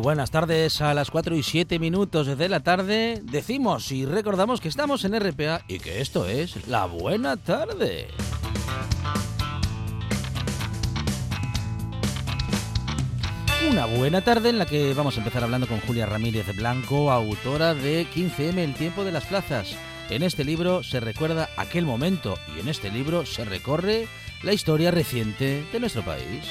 Buenas tardes. A las 4 y 7 minutos de la tarde decimos y recordamos que estamos en RPA y que esto es La Buena Tarde. Una buena tarde en la que vamos a empezar hablando con Julia Ramírez Blanco, autora de 15M El tiempo de las plazas. En este libro se recuerda aquel momento y en este libro se recorre la historia reciente de nuestro país.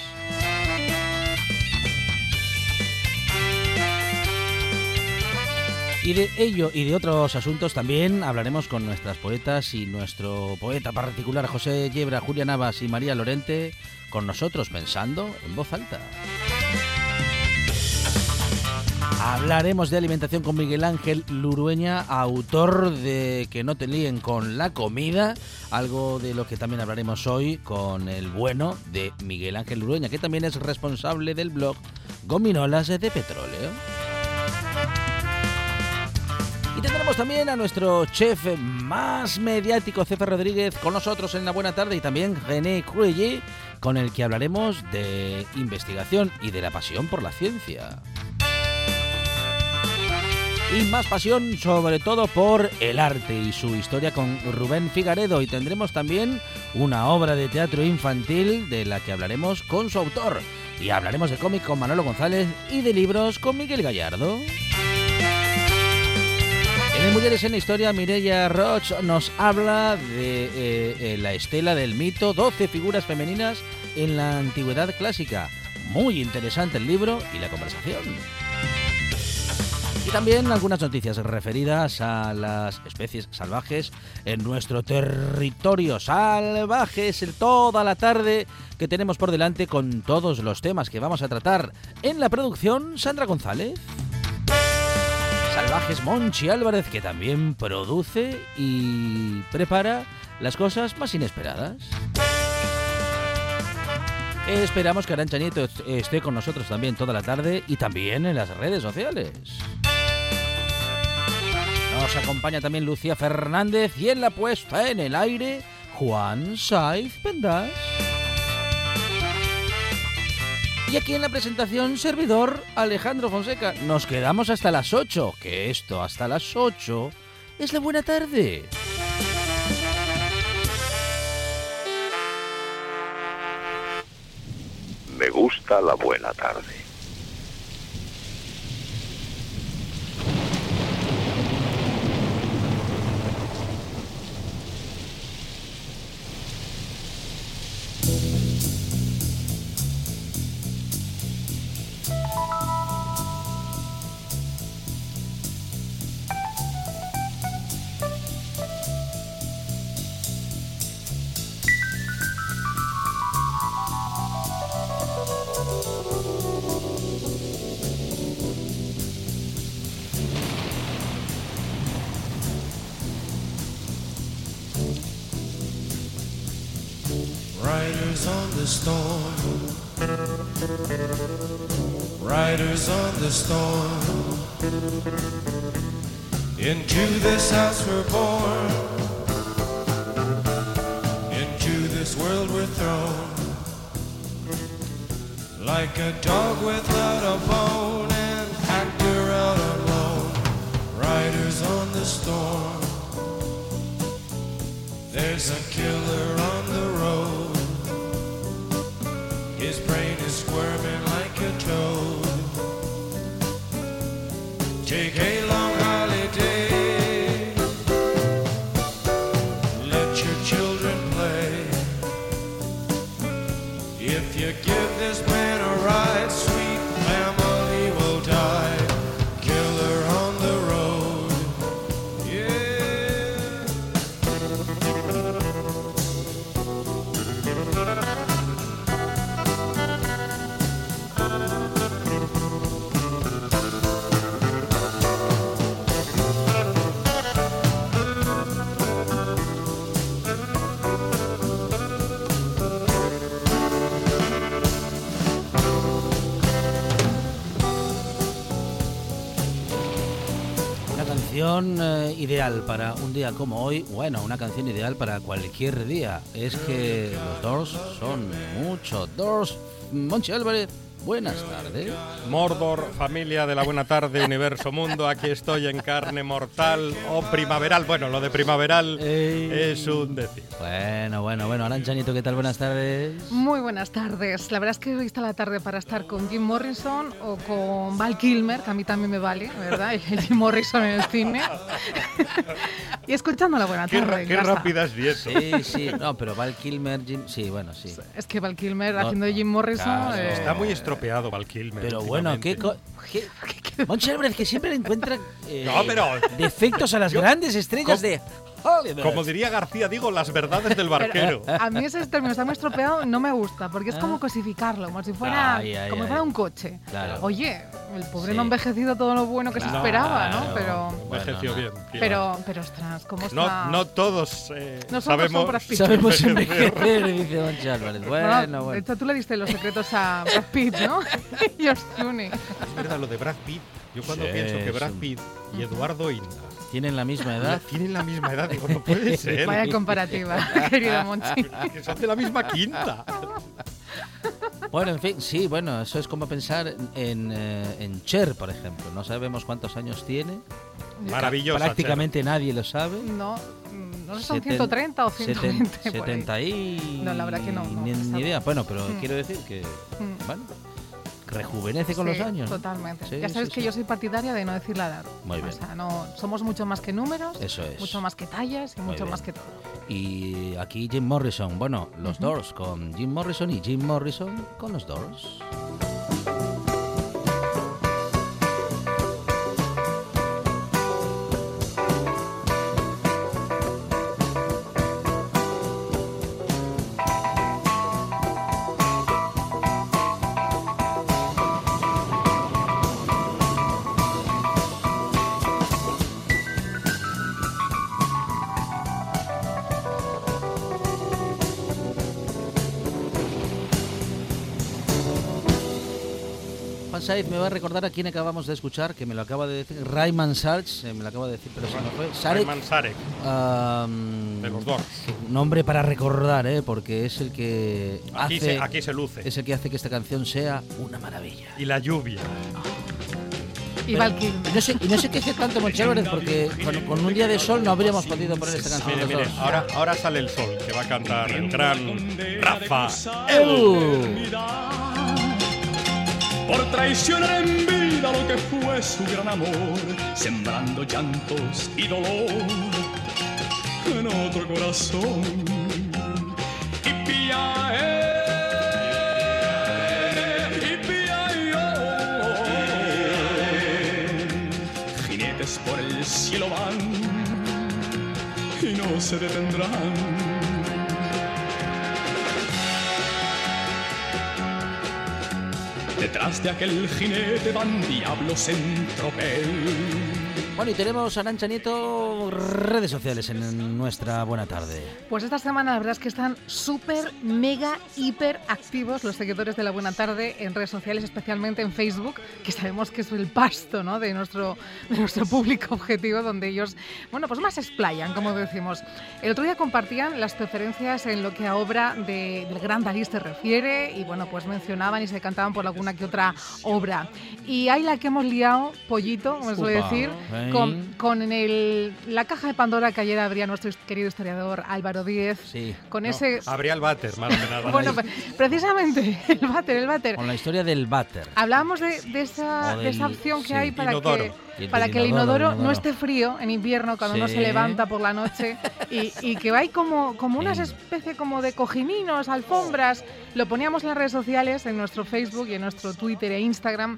Y de ello y de otros asuntos también hablaremos con nuestras poetas y nuestro poeta particular José Yebra, Julia Navas y María Lorente, con nosotros pensando en voz alta. Hablaremos de alimentación con Miguel Ángel Lurueña, autor de Que no te líen con la comida, algo de lo que también hablaremos hoy con el bueno de Miguel Ángel Lurueña, que también es responsable del blog Gominolas de Petróleo. Y tendremos también a nuestro chef más mediático, Cefe Rodríguez, con nosotros en la buena tarde y también René Cruelle, con el que hablaremos de investigación y de la pasión por la ciencia. Y más pasión sobre todo por el arte y su historia con Rubén Figaredo. Y tendremos también una obra de teatro infantil de la que hablaremos con su autor. Y hablaremos de cómic con Manolo González y de libros con Miguel Gallardo. En Mujeres en la Historia, Mireia Roch nos habla de eh, eh, la estela del mito, 12 figuras femeninas en la antigüedad clásica. Muy interesante el libro y la conversación. Y también algunas noticias referidas a las especies salvajes en nuestro territorio. Salvajes toda la tarde que tenemos por delante con todos los temas que vamos a tratar. En la producción, Sandra González. Salvajes Monchi Álvarez, que también produce y prepara las cosas más inesperadas. Esperamos que Arancha Nieto esté con nosotros también toda la tarde y también en las redes sociales. Nos acompaña también Lucía Fernández y en la puesta en el aire, Juan Saiz Pendas. Y aquí en la presentación, servidor Alejandro Fonseca. Nos quedamos hasta las 8, que esto hasta las 8 es la buena tarde. Me gusta la buena tarde. Eh, ideal para un día como hoy, bueno, una canción ideal para cualquier día. Es que los Doors son mucho. Doors, Monchi Álvarez, buenas tardes. Mordor, familia de la buena tarde, universo mundo, aquí estoy en carne mortal o primaveral. Bueno, lo de primaveral Ey. es un decir. Bueno, bueno, bueno, Aranchanito, ¿qué tal? Buenas tardes. Muy buenas tardes. La verdad es que hoy está la tarde para estar con Jim Morrison o con Val Kilmer, que a mí también me vale, ¿verdad? El Jim Morrison en el cine. y escuchando la buena Qué, tarde. qué está. rápida es. Sí, sí, no, pero Val Kilmer, Jim, sí, bueno, sí. Es que Val Kilmer No, haciendo Jim Morrison. claro. eh, Está muy estropeado Val Kilmer. Pero bueno, ¿qué, co- qué- Monchi Álvarez que siempre le encuentra eh, No, pero- defectos a las grandes estrellas ¿Cómo- de Hollywood. Como diría García, digo las verdades del barquero. A mí ese término está muy estropeado, no me gusta, porque es como cosificarlo, como si fuera, Ay, ay, como si ay. fuera un coche. Claro. Oye, el pobre Sí. no ha envejecido todo lo bueno que se Claro. esperaba, ¿no? Pero, Envejeció Bueno, bien. tío. pero, pero ostras, ¿cómo está? no, no todos eh, sabemos. Sabemos envejecer. dice Monchi Álvarez. Bueno, Bueno, De bueno. hecho, tú le diste los secretos a Brad Pitt, ¿no? George Clooney. Es verdad lo de Brad Pitt. Yo cuando Sí, pienso que Brad. Pitt y Eduardo Inda Tienen la misma edad. tienen la misma edad, digo, no puede ser. Vaya comparativa, querido Monchi. que son de la misma quinta. Bueno, en fin, sí, bueno, eso es como pensar en, eh, en Cher, por ejemplo. No sabemos cuántos años tiene. Maravillosa. Prácticamente nadie lo sabe. No, mm, no sé si son Seten- 130 o seten- 120. por ahí. 70 y... No, la verdad que no, no, Ni, ni idea. Bueno, pero Mm. quiero decir que, Mm. bueno, rejuvenece con Sí, los años. Totalmente. Sí, ya sabes sí, que yo soy partidaria de no decir la edad. Muy bien. O sea, no, somos mucho más que números, Eso es. mucho más que tallas y Muy mucho bien. más que todo. Y aquí Jim Morrison. Bueno, los Doors con Jim Morrison y Jim Morrison con los Doors. Me va a recordar a quién acabamos de escuchar, que me lo acaba de decir. Rayman Sarch, eh, me lo acaba de decir, pero si no fue. Sarek. Ayman Sarek, am, de los Doors. Nombre para recordar, ¿eh? porque es el que Aquí hace, se, aquí se luce. es el que hace que esta canción sea una maravilla. Y la lluvia. Y no sé, y no sé qué hace tanto Monchi Álvarez, porque con, con un día de sol no habríamos podido poner esta canción. Mire, mire, dos. ahora, ahora sale el sol, que va a cantar el gran Rafa. Por traicionar en vida lo que fue su gran amor, sembrando llantos y dolor en otro corazón. Y pía. Jinetes por el cielo van y no se detendrán. Detrás de aquel jinete van diablos en tropel. Bueno, y tenemos Arancha Nieto redes sociales en nuestra buena tarde. Pues esta semana la verdad es que están súper, mega, hiper activos los seguidores de la Buena Tarde en redes sociales, especialmente en Facebook, que sabemos que es el pasto ¿no? de, nuestro, de nuestro público objetivo, donde ellos, bueno, pues más explayan, como decimos. El otro día compartían las preferencias en lo que a obra de- del gran Dalí se refiere y, bueno, pues mencionaban y se cantaban por alguna que otra obra. Y hay la que hemos liado, pollito, como suele decir, Con, con el, la caja de Pandora que ayer abría nuestro querido historiador Álvaro Díez. Sí. Con No, ese. Habría el váter, más que nada. Bueno, pues, precisamente, el váter, el váter. Con la historia del váter. Hablábamos de, de esa, de esa opción que sí. hay para Inodoro. Que, el para del que el inodoro, inodoro, el no esté frío en invierno cuando uno Sí. se levanta por la noche y, y que hay como, como unas Sí. especie como de cojininos, alfombras. Lo poníamos en las redes sociales, en nuestro Facebook y en nuestro Twitter e Instagram.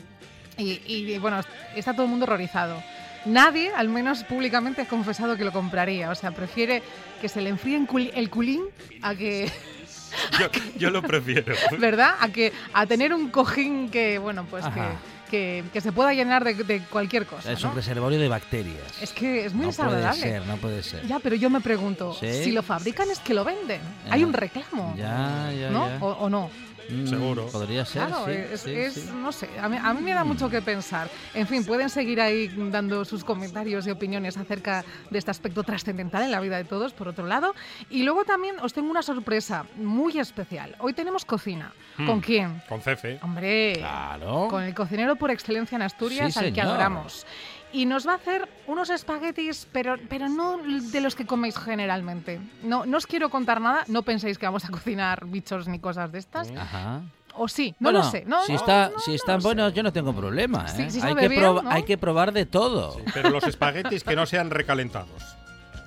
Y, y, bueno, está todo el mundo horrorizado. Nadie, al menos públicamente, ha confesado que lo compraría. O sea, prefiere que se le enfríe culi- el culín a que Yo, yo lo prefiero. ¿verdad? A que a tener un cojín que, bueno, pues que, Ajá. que, que se pueda llenar de, de cualquier cosa, Es ¿no? un reservorio de bacterias. Es que es muy no puede ser, no puede ser. Ya, pero yo me pregunto, ¿Sí? si lo fabrican es que lo venden. Ya. Hay un reclamo, Ya, ya, ¿no? ya. O, o no. Mm, Seguro. Podría ser, Claro, sí, es, sí, es- sí. no sé, a mí, a mí me da mucho que pensar. En fin, pueden seguir ahí dando sus comentarios y opiniones acerca de este aspecto trascendental en la vida de todos, por otro lado. Y luego también os tengo una sorpresa muy especial. Hoy tenemos cocina. Hmm. ¿Con quién? Con Cefe. Hombre, Claro. con el cocinero por excelencia en Asturias, Sí, al que adoramos. Y nos va a hacer unos espaguetis, pero, pero no de los que coméis generalmente. No, no os quiero contar nada, no penséis que vamos a cocinar bichos ni cosas de estas. Ajá. O sí, no Bueno, lo sé. No, si no, está, no, si no están sé. buenos, yo no tengo problema. Sí, ¿eh? sí hay, sabe que bien, proba- ¿no? hay que probar de todo. Pero los espaguetis que no sean recalentados.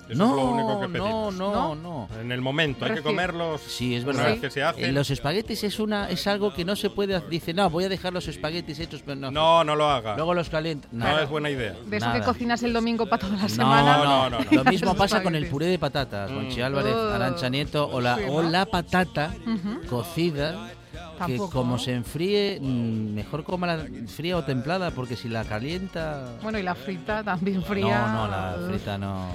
Eso no, es lo único que no, pedimos. no, ¿No? no. En el momento, hay que comerlos Sí, es una verdad. vez que se Eh, hacen. Los espaguetis es una es algo que no se puede hacer. Dice, no, voy a dejar los espaguetis hechos, pero no. No, no lo haga. Luego los caliento. no No, es buena idea. De eso Nada. que cocinas el domingo para toda la no, semana. no, no, no, no. Lo mismo pasa con el puré de patatas. Mm. Conchi Álvarez, Oh, Arancha Nieto o la, o la patata cocida. Que Tampoco. como se enfríe, mm, mejor coma fría o templada, porque si la calienta. Bueno, y la frita también fría. No, no, la frita no.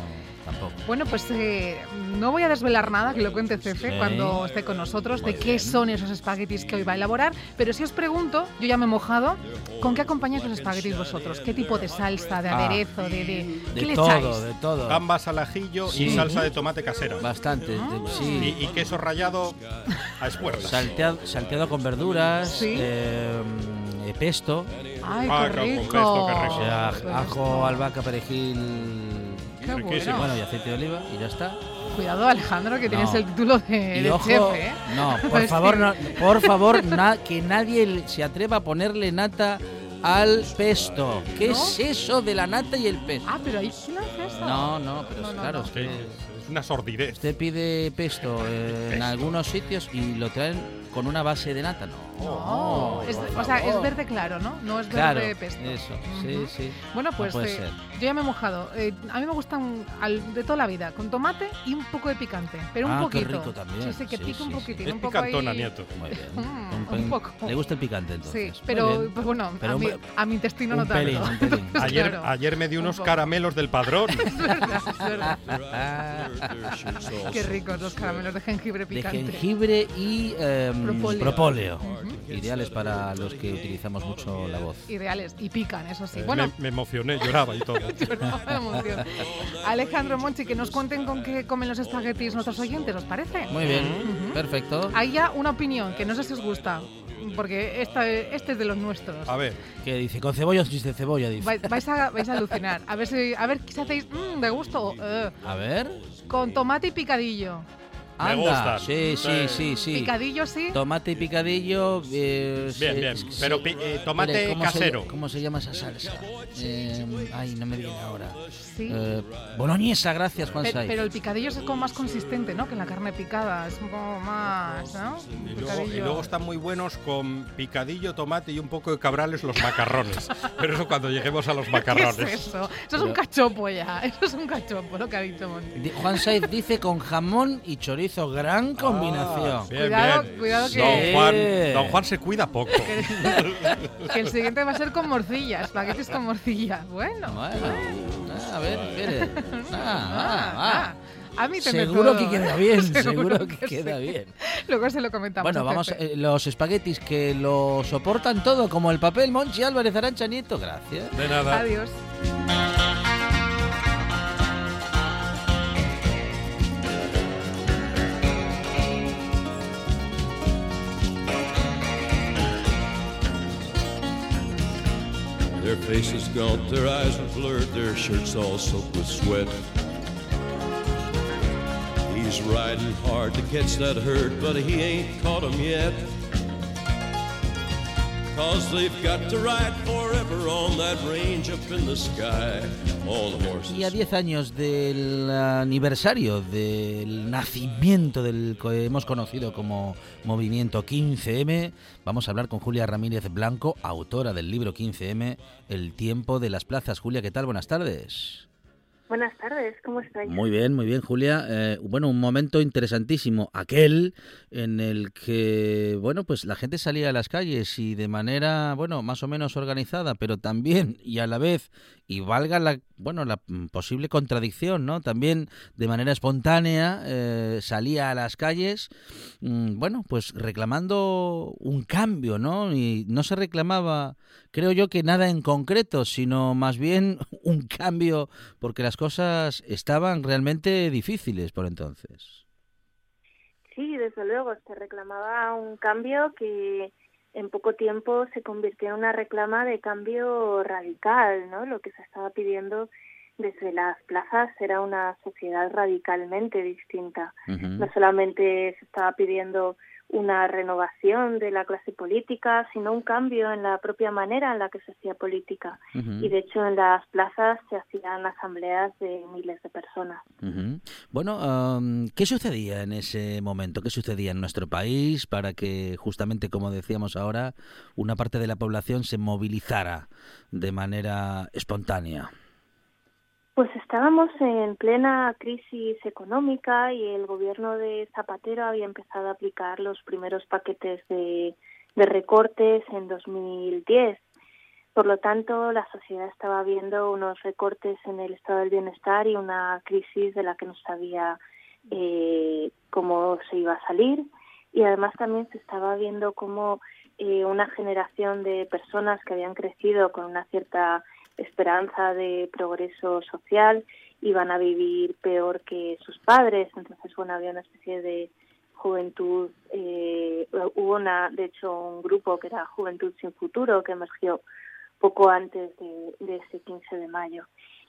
Tampoco. Bueno, pues eh, no voy a desvelar nada, que lo cuente Cefe Sí. cuando esté con nosotros, Muy de qué bien. son esos espaguetis que hoy va a elaborar. Pero si os pregunto, yo ya me he mojado, ¿con qué acompañáis los espaguetis vosotros? ¿Qué tipo de salsa, de Ah, aderezo, de, de, ¿qué De le todo, echáis? de todo. Gambas al ajillo y salsa de tomate casera. Bastante, de- Ah. sí. Y, y queso rallado a espuertas. Salteado, salteado con verduras, Sí. eh, eh, pesto, ¡Ay, Ah, qué con rico! pesto, qué o rico. sea, Pesto. ajo, albahaca, perejil, Qué riquísimo. bueno. y aceite de oliva y ya está. Cuidado, Alejandro, que No. tienes el título de, y de ojo, chef, ¿eh? no, por Pues favor, sí. no, por favor, na- que nadie se atreva a ponerle nata al pesto. ¿Qué ¿No? es eso de la nata y el pesto? Ah, pero ahí sí lo hace eso. No, no, pero No, no, claro, no. es que es una sordidez. usted pide pesto eh, en Pesto. algunos sitios y lo traen con una base de nata, ¿no? No, es- por o sea, es verde claro, ¿no? No es Claro, verde pesto. eso, sí, sí. Bueno, No pues puede eh, ser. yo ya me he mojado. Eh, a mí me gustan al- de toda la vida, con tomate y un poco de picante, pero un Ah, qué poquito. rico también. Sí, sí, que Sí, un sí, sí. poquitín, Es un poco picantona, ahí- nieto. Muy bien. Mm, un pelín- poco. Le gusta el picante entonces. Sí, pero pues bueno, Pero a, un mi, a mi intestino no un pelín, tanto. un pelín. Ayer, Claro. ayer me di Un unos poco. caramelos del padrón. Es verdad, es verdad. Ah, Qué ricos los caramelos de jengibre de picante. jengibre y em, Propóleo. propóleo. Ideales para los que utilizamos mucho la voz. Ideales y pican, eso sí. Bueno, me, me emocioné, lloraba y todo. Lloraba de. Alejandro Monchi, que nos cuenten con qué comen los espaguetis nuestros oyentes, ¿os parece? Muy bien, perfecto. Hay ya una opinión que no sé si os gusta, porque esta, este es de los nuestros. A ver, Que dice, con cebolla o sin cebolla, dice. Vai- Vais a, vais a alucinar. A ver si, a ver si hacéis mm, de gusto. eh, A ver. con tomate y picadillo. Me Anda. gustan. Sí, sí, Sí. sí, sí. Picadillo sí. Tomate y picadillo. eh, Bien, sí, bien. sí. Pero eh, tomate ¿cómo se- casero. ¿Cómo se llama esa salsa? Eh, ay, no me viene ahora. Sí. Eh, boloñesa, gracias, Juan Pe- Saiz. pero el picadillo es como más consistente, ¿no? Que la carne picada. Es como más, ¿no? y luego, y luego están muy buenos con picadillo, tomate y un poco de cabrales los macarrones. Pero eso cuando lleguemos a los ¿Qué macarrones. es eso? Eso es un cachopo ya. Eso es un cachopo, lo que ha dicho Monti. Juan Saiz dice con jamón y chorizo, gran combinación. Ah, Bien, Cuidado, bien. cuidado que- Don Juan, don Juan se cuida poco. Que el siguiente va a ser con morcilla, espaguetis con morcilla. Bueno. Bueno, ah, a ver, espere. Ah, Ah, ah, ah. A mí te Seguro que queda bien, seguro que queda sí. bien. Luego se lo comentamos. Bueno, vamos, eh, los espaguetis que lo soportan todo, como el papel Monchi Álvarez Arancha Nieto, gracias. De nada. Adiós. Their faces gaunt, their eyes are blurred, their shirts all soaked with sweat. He's riding hard to catch that herd, but he ain't caught 'em yet. Cause they've got to ride forever on that range up in the sky. All the horses. Y a 10 años del aniversario del nacimiento del que hemos conocido como Movimiento 15M, vamos a hablar con Julia Ramírez Blanco, autora del libro 15M, El tiempo de las plazas. Julia, ¿qué tal? Buenas tardes. Buenas tardes, ¿cómo estáis? Muy bien, muy bien, Julia. Eh, bueno, un momento interesantísimo, aquel en el que, bueno, pues la gente salía a las calles y de manera, bueno, más o menos organizada, pero también y a la vez, y valga la, bueno, la posible contradicción, ¿no? También de manera espontánea eh, salía a las calles, mm, bueno, pues reclamando un cambio, ¿no? Y no se reclamaba, creo yo, que nada en concreto, sino más bien un cambio, porque las cosas estaban realmente difíciles por entonces. Sí, desde luego, se reclamaba un cambio que en poco tiempo se convirtió en una reclama de cambio radical, ¿no? Lo que se estaba pidiendo desde las plazas era una sociedad radicalmente distinta. No solamente se estaba pidiendo una renovación de la clase política, sino un cambio en la propia manera en la que se hacía política. Y de hecho en las plazas se hacían asambleas de miles de personas. Bueno, ¿qué sucedía en ese momento? ¿Qué sucedía en nuestro país para que justamente, como decíamos ahora, una parte de la población se movilizara de manera espontánea? Pues estábamos en plena crisis económica y el gobierno de Zapatero había empezado a aplicar los primeros paquetes de, recortes en 2010. Por lo tanto, la sociedad estaba viendo unos recortes en el estado del bienestar y una crisis de la que no sabía eh, cómo se iba a salir. Y además también se estaba viendo cómo eh, una generación de personas que habían crecido con una cierta esperanza de progreso social iban a vivir peor que sus padres. Entonces, bueno, había una especie de juventud, eh, hubo una, de hecho, un grupo que era Juventud sin Futuro que emergió poco antes de, de ese 15 de mayo.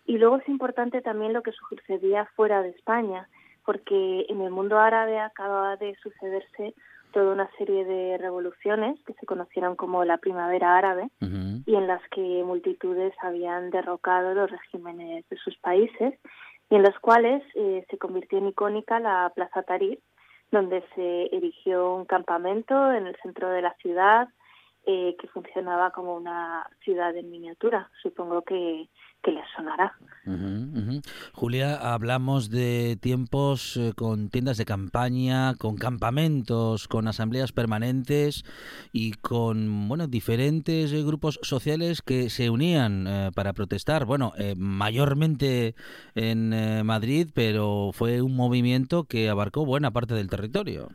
Y luego es importante también lo que sucedía fuera de España, porque en el mundo árabe acaba de sucederse toda una serie de revoluciones que se conocieron como la primavera árabe y en las que multitudes habían derrocado los regímenes de sus países y en las cuales eh, se convirtió en icónica la Plaza Tahrir, donde se erigió un campamento en el centro de la ciudad eh, que funcionaba como una ciudad en miniatura. Supongo que, que les sonará. Julia, hablamos de tiempos eh, con tiendas de campaña, con campamentos, con asambleas permanentes y con bueno diferentes eh, grupos sociales que se unían para protestar. Bueno, mayormente en Madrid, pero fue un movimiento que abarcó buena parte del territorio.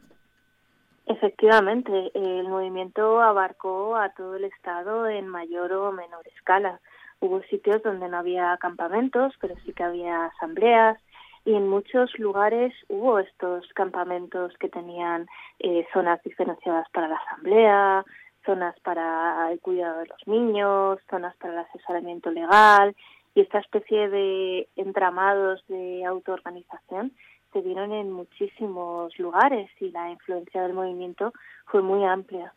Efectivamente, el movimiento abarcó a todo el Estado en mayor o menor escala. Hubo sitios donde no había campamentos, pero sí que había asambleas y en muchos lugares hubo estos campamentos que tenían eh, zonas diferenciadas para la asamblea, zonas para el cuidado de los niños, zonas para el asesoramiento legal y esta especie de entramados de autoorganización se dieron en muchísimos lugares y la influencia del movimiento fue muy amplia.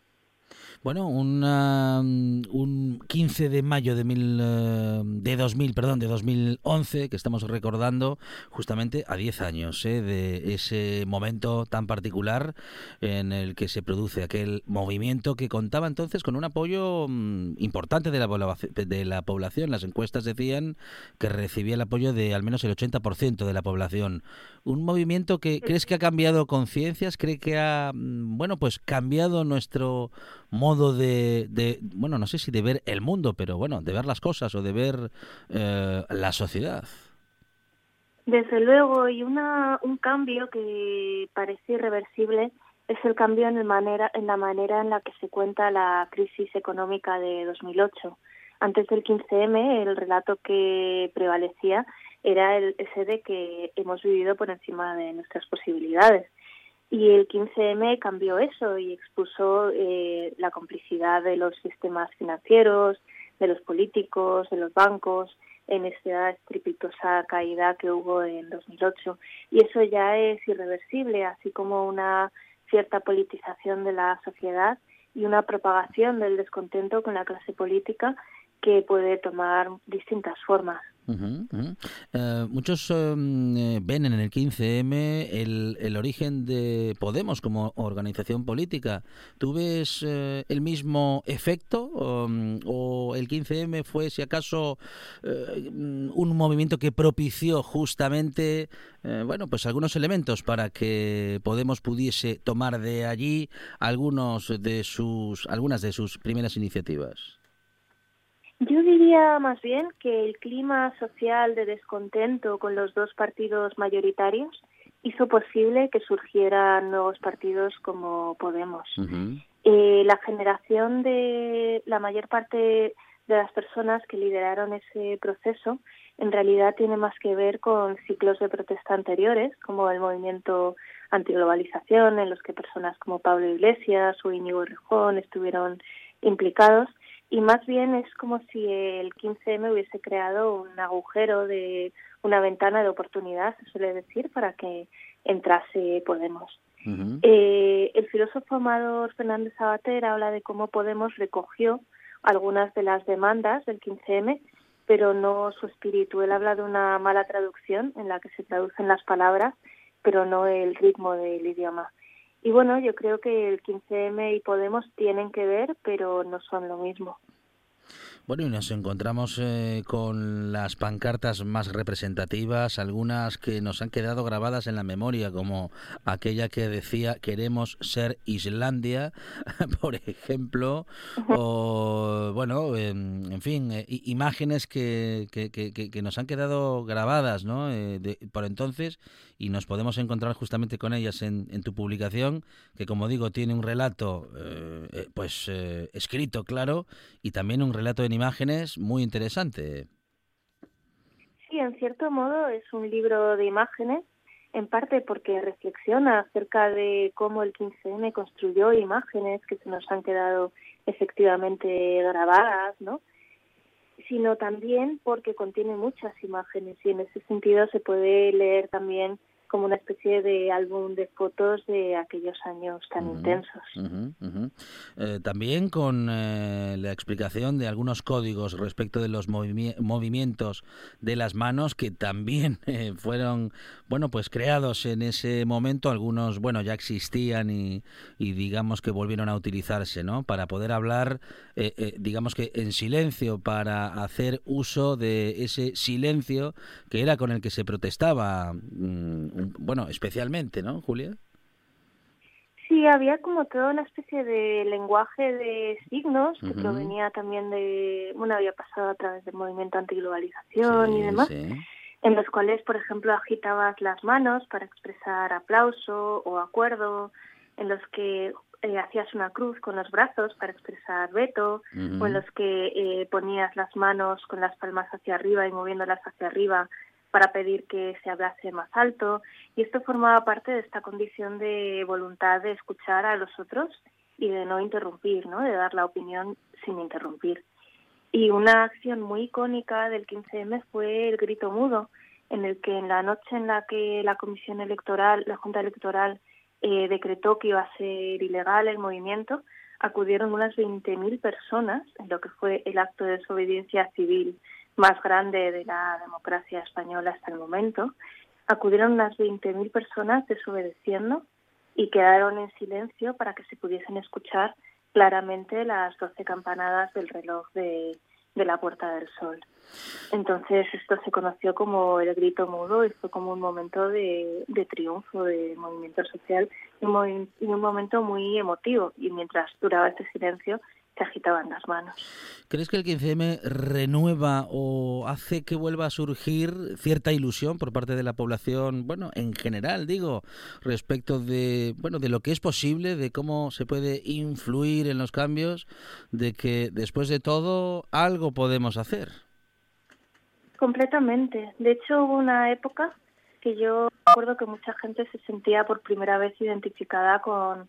Bueno, un 15 de mayo de, mil, eh, de 2000, perdón, de 2011, que estamos recordando justamente a 10 años eh, de ese momento tan particular en el que se produce aquel movimiento que contaba entonces con un apoyo mm, importante de la, de la población. Las encuestas decían que recibía el apoyo de al menos el 80% de la población. Un movimiento que crees que ha cambiado conciencias, cree que ha, mm, bueno, pues cambiado nuestro modo de, bueno, no sé si de ver el mundo, pero bueno, de ver las cosas o de ver eh, la sociedad. Desde luego, y una, un cambio que parece irreversible es el cambio en, el manera, en la manera en la que se cuenta la crisis económica de 2008. Antes del 15M, el relato que prevalecía era el, ese de que hemos vivido por encima de nuestras posibilidades. Y el 15M cambió eso y expuso eh, la complicidad de los sistemas financieros, de los políticos, de los bancos, en esta estrepitosa caída que hubo en 2008. Y eso ya es irreversible, así como una cierta politización de la sociedad y una propagación del descontento con la clase política que puede tomar distintas formas. Eh, muchos em, eh, ven en el 15M el, origen de Podemos como organización política. ¿Tú ves eh, el mismo efecto um, o el 15M fue, si acaso, un movimiento que propició justamente, bueno, pues algunos elementos para que Podemos pudiese tomar de allí algunos de sus, algunas de sus primeras iniciativas? Yo diría más bien que el clima social de descontento con los dos partidos mayoritarios hizo posible que surgieran nuevos partidos como Podemos. eh, la generación de la mayor parte de las personas que lideraron ese proceso en realidad tiene más que ver con ciclos de protesta anteriores, como el movimiento antiglobalización, en los que personas como Pablo Iglesias o Íñigo Rejón estuvieron implicados, y más bien es como si el 15M hubiese creado un agujero de una ventana de oportunidad, se suele decir, para que entrase Podemos. eh, el filósofo Amador Fernández Sabater habla de cómo Podemos recogió algunas de las demandas del 15M, pero no su espíritu. Él habla de una mala traducción en la que se traducen las palabras, pero no el ritmo del idioma. Y bueno, yo creo que el 15M y Podemos tienen que ver, pero no son lo mismo. Bueno, y nos encontramos eh, con las pancartas más representativas, algunas que nos han quedado grabadas en la memoria, como aquella que decía queremos ser Islandia, por ejemplo, o bueno, en fin, eh, imágenes que, que, que, que, nos han quedado grabadas ¿no? Eh, de, por entonces y nos podemos encontrar justamente con ellas en, en tu publicación, que como digo, tiene un relato eh, pues escrito, claro, y también un relato en imágenes muy interesante. Sí, en cierto modo es un libro de imágenes, en parte porque reflexiona acerca de cómo el 15M construyó imágenes que se nos han quedado efectivamente grabadas, ¿no? sino también porque contiene muchas imágenes y en ese sentido se puede leer también como una especie de álbum de fotos de aquellos años tan uh -huh, intensos. Uh -huh, uh -huh. Eh, también con eh, la explicación de algunos códigos respecto de los movi movimientos de las manos que también eh, fueron, bueno, pues creados en ese momento. Algunos, bueno, ya existían y, y digamos que volvieron a utilizarse, ¿no? Para poder hablar, eh, digamos que en silencio, para hacer uso de ese silencio que era con el que se protestaba. Mmm, bueno, especialmente, ¿no, Julia? Sí, había como toda una especie de lenguaje de signos que uh -huh. provenía también de, bueno, había pasado a través del movimiento antiglobalización sí, y demás, sí. en los cuales, por ejemplo, agitabas las manos para expresar aplauso o acuerdo, en los que eh, hacías una cruz con los brazos para expresar veto, uh -huh. o en los que eh, ponías las manos con las palmas hacia arriba y moviéndolas hacia arriba para pedir que se hablase más alto y esto formaba parte de esta condición de voluntad de escuchar a los otros y de no interrumpir, ¿no? de dar la opinión sin interrumpir. Y una acción muy icónica del 15M fue el grito mudo, en el que en la noche en la que la Comisión Electoral, la Junta Electoral, eh, decretó que iba a ser ilegal el movimiento, acudieron unas 20.000 personas en lo que fue el acto de desobediencia civil más grande de la democracia española hasta el momento, acudieron unas 20.000 personas desobedeciendo y quedaron en silencio para que se pudiesen escuchar claramente las 12 campanadas del reloj de, de la Puerta del Sol. Entonces esto se conoció como el grito mudo y fue como un momento de, de triunfo del movimiento social y un, y un momento muy emotivo. Y mientras duraba este silencio, se agitaban las manos. ¿Crees que el 15M renueva o hace que vuelva a surgir cierta ilusión por parte de la población, bueno, en general, digo, respecto de, bueno, de lo que es posible, de cómo se puede influir en los cambios, de que después de todo algo podemos hacer? Completamente. De hecho, hubo una época que yo recuerdo que mucha gente se sentía por primera vez identificada con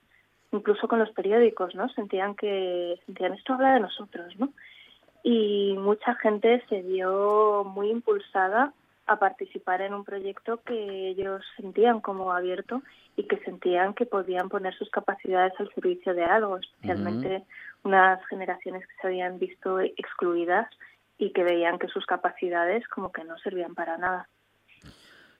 incluso con los periódicos, ¿no? Sentían que sentían esto habla de nosotros, ¿no? Y mucha gente se vio muy impulsada a participar en un proyecto que ellos sentían como abierto y que sentían que podían poner sus capacidades al servicio de algo, especialmente uh -huh. unas generaciones que se habían visto excluidas y que veían que sus capacidades como que no servían para nada.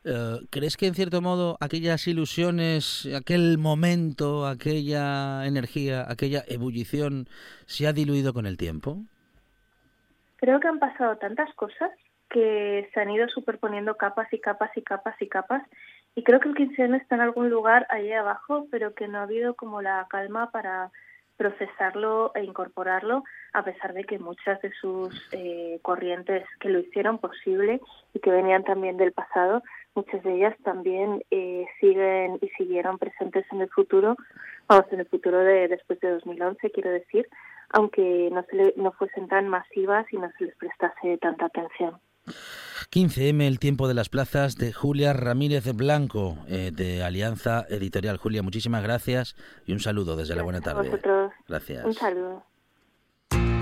Eh, ¿Crees que en cierto modo aquellas ilusiones, aquel momento, aquella energía, aquella ebullición se ha diluido con el tiempo? Creo que han pasado tantas cosas que se han ido superponiendo capas y capas y capas y capas y creo que el 15 está en algún lugar allí abajo, pero que no ha habido como la calma para procesarlo e incorporarlo, a pesar de que muchas de sus eh, corrientes que lo hicieron posible y que venían también del pasado, muchas de ellas también eh, siguen y siguieron presentes en el futuro, vamos, en el futuro de después de 2011, quiero decir, aunque no, se le, no fuesen tan masivas y no se les prestase tanta atención. 15M, el tiempo de las plazas de Julia Ramírez Blanco, eh, de Alianza Editorial. Julia, muchísimas gracias y un saludo desde la buena tarde. Gracias. Un saludo.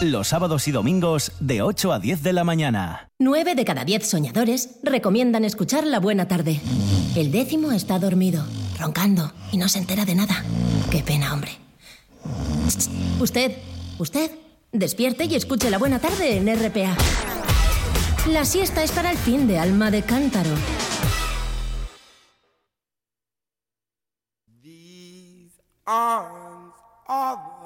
Los sábados y domingos de 8 a 10 de la mañana. 9 de cada 10 soñadores recomiendan escuchar La Buena Tarde. El décimo está dormido, roncando y no se entera de nada. Qué pena, hombre. Usted, usted, despierte y escuche La Buena Tarde en RPA. La siesta es para el fin de alma de cántaro. These arms are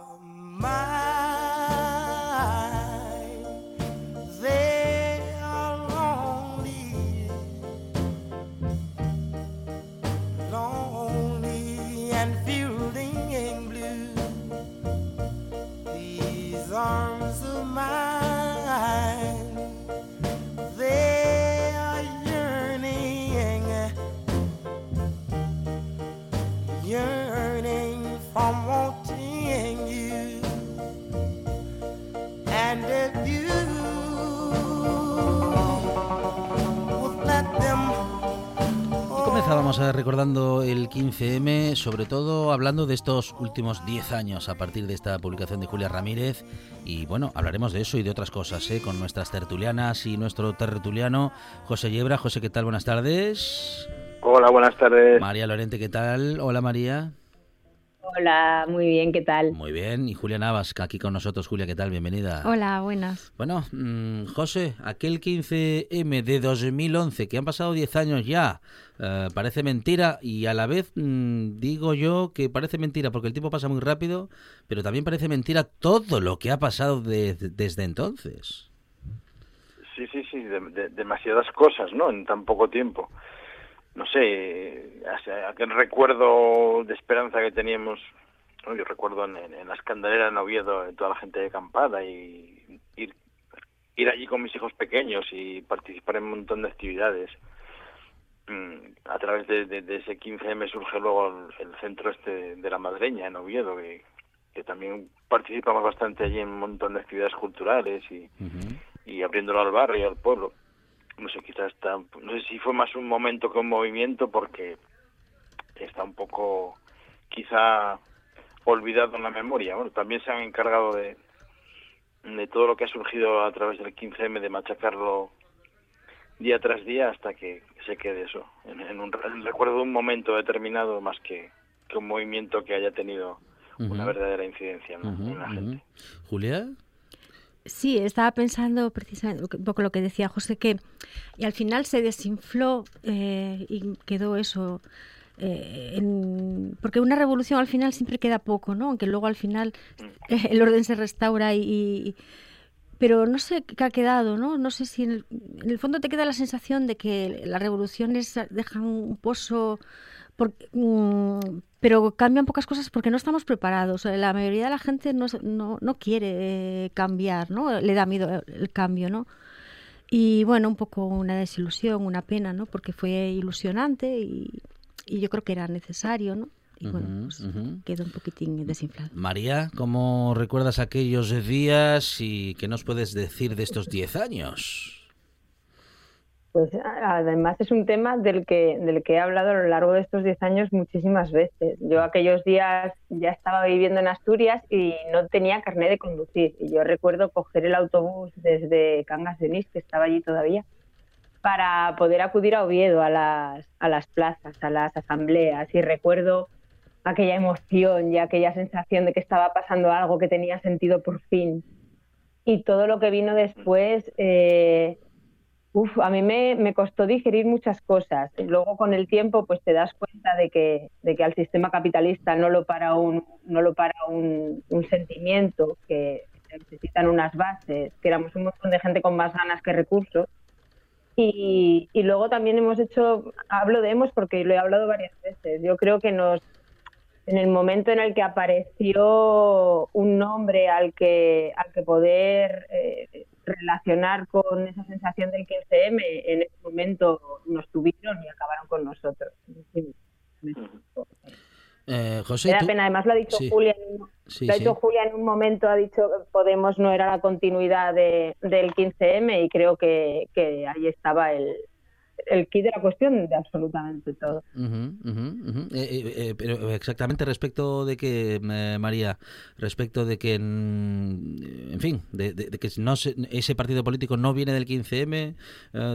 Comenzábamos eh, recordando el 15M, sobre todo hablando de estos últimos 10 años a partir de esta publicación de Julia Ramírez. Y bueno, hablaremos de eso y de otras cosas, ¿eh? con nuestras tertulianas y nuestro tertuliano José Yebra. José, ¿qué tal? Buenas tardes. Hola, buenas tardes. María Lorente, ¿qué tal? Hola María. Hola, muy bien, ¿qué tal? Muy bien. Y Julia Navas, aquí con nosotros. Julia, ¿qué tal? Bienvenida. Hola, buenas. Bueno, mm, José, aquel 15M de 2011, que han pasado 10 años ya, eh, parece mentira y a la vez mm, digo yo que parece mentira porque el tiempo pasa muy rápido, pero también parece mentira todo lo que ha pasado de- desde entonces. Sí, sí, sí, de- de- demasiadas cosas, ¿no? En tan poco tiempo. No sé, aquel recuerdo de esperanza que teníamos, ¿no? yo recuerdo en, la escandalera en Oviedo, en toda la gente de acampada y ir, ir allí con mis hijos pequeños y participar en un montón de actividades. Mm, A través de, de- de ese 15M surge luego el, el centro este de la Madreña en Oviedo, que, que también participamos bastante allí en un montón de actividades culturales y, y abriéndolo al barrio, al pueblo. No sé, quizás está, no sé si fue más un momento que un movimiento porque está un poco quizá olvidado en la memoria. Bueno, también se han encargado de, de todo lo que ha surgido a través del 15M, de machacarlo día tras día hasta que se quede eso, en, en un en recuerdo de un momento determinado más que, que un movimiento que haya tenido una verdadera incidencia en la gente. Julia. Sí, estaba pensando precisamente un poco lo que decía José, que y al final se desinfló eh, y quedó eso. eh, en- porque una revolución al final siempre queda poco, ¿no? Aunque luego al final eh, el orden se restaura y, y- pero no sé qué ha quedado, ¿no? No sé si en el, en el fondo te queda la sensación de que las revoluciones dejan un pozo, por- mm, pero cambian pocas cosas porque no estamos preparados. La mayoría de la gente no, no, no quiere eh, cambiar, ¿no? Le da miedo el, el cambio, ¿no? Y bueno, un poco una desilusión, una pena, ¿no? Porque fue ilusionante y, y yo creo que era necesario, ¿no? Y bueno, pues quedó un poquitín desinflado. María, ¿cómo recuerdas aquellos días y qué nos puedes decir de estos 10 años? Pues además es un tema del que, del que he hablado a lo largo de estos 10 años muchísimas veces. Yo aquellos días ya estaba viviendo en Asturias y no tenía carnet de conducir. Y yo recuerdo coger el autobús desde Cangas de Nis, que estaba allí todavía, para poder acudir a Oviedo, a las, a las plazas, a las asambleas. Y recuerdo aquella emoción y aquella sensación de que estaba pasando algo que tenía sentido por fin. Y todo lo que vino después... Eh, Uf, a mí me, costó digerir muchas cosas. Luego con el tiempo pues te das cuenta de que, de que al sistema capitalista no lo para un, no lo para un, sentimiento, que necesitan unas bases, que éramos un montón de gente con más ganas que recursos. Y, y luego también hemos hecho, hablo de hemos porque lo he hablado varias veces, yo creo que nos, en el momento en el que apareció un nombre al que, al que poder eh, relacionar con esa sensación del 15M, en ese momento nos tuvieron y acabaron con nosotros. Eh, José, pena, además lo ha dicho Julia. En, ha dicho Julia en un momento, ha dicho que Podemos no era la continuidad de, del 15M y creo que, que ahí estaba el, el kit de la cuestión de absolutamente todo. Eh, eh, eh, pero exactamente respecto de que, María, respecto de que, en fin, de, que no ese partido político no viene del 15M,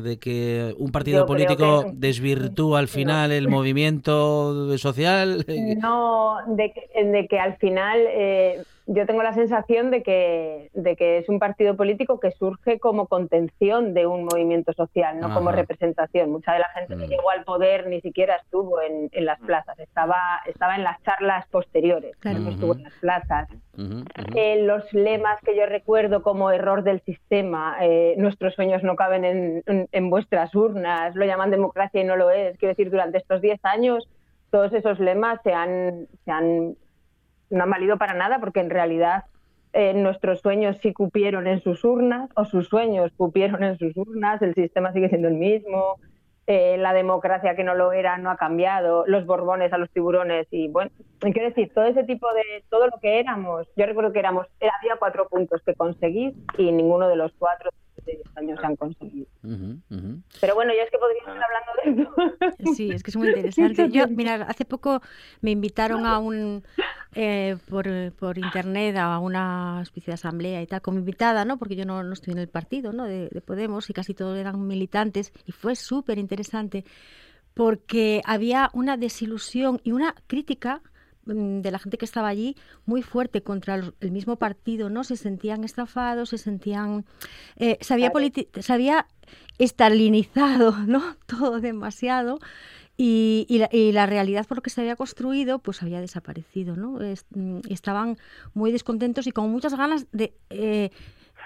de que un partido político desvirtúa al final el movimiento social. No, de que, de que al final yo tengo la sensación de que, de que es un partido político que surge como contención de un movimiento social, no como representación. Mucha de la gente que mm. llegó al poder ni siquiera estuvo en, en las plazas, estaba, estaba en las charlas posteriores, no estuvo en las plazas. Eh, los lemas que yo recuerdo como error del sistema, eh, nuestros sueños no caben en, en, vuestras urnas, lo llaman democracia y no lo es. Quiero decir, durante estos 10 años todos esos lemas se han, se han no han valido para nada porque en realidad eh, nuestros sueños sí cupieron en sus urnas o sus sueños cupieron en sus urnas, el sistema sigue siendo el mismo, eh, la democracia que no lo era no ha cambiado, los borbones a los tiburones y bueno, quiero decir, todo ese tipo de, todo lo que éramos, yo recuerdo que éramos, había cuatro puntos que conseguir y ninguno de los cuatro de años se han conseguido. Pero bueno, yo es que podría estar hablando de eso. Sí, es que es muy interesante. Yo, mira, hace poco me invitaron a un, eh, por, por, internet, a una especie de asamblea y tal, como invitada, ¿no? Porque yo no, no estoy en el partido, ¿no? De, de Podemos y casi todos eran militantes y fue súper interesante porque había una desilusión y una crítica de la gente que estaba allí muy fuerte contra el mismo partido, ¿no? Se sentían estafados, se sentían... Eh, se, había se había estalinizado, ¿no? Todo demasiado. Y, la, realidad por lo que se había construido pues había desaparecido no mm, estaban muy descontentos y con muchas ganas de eh,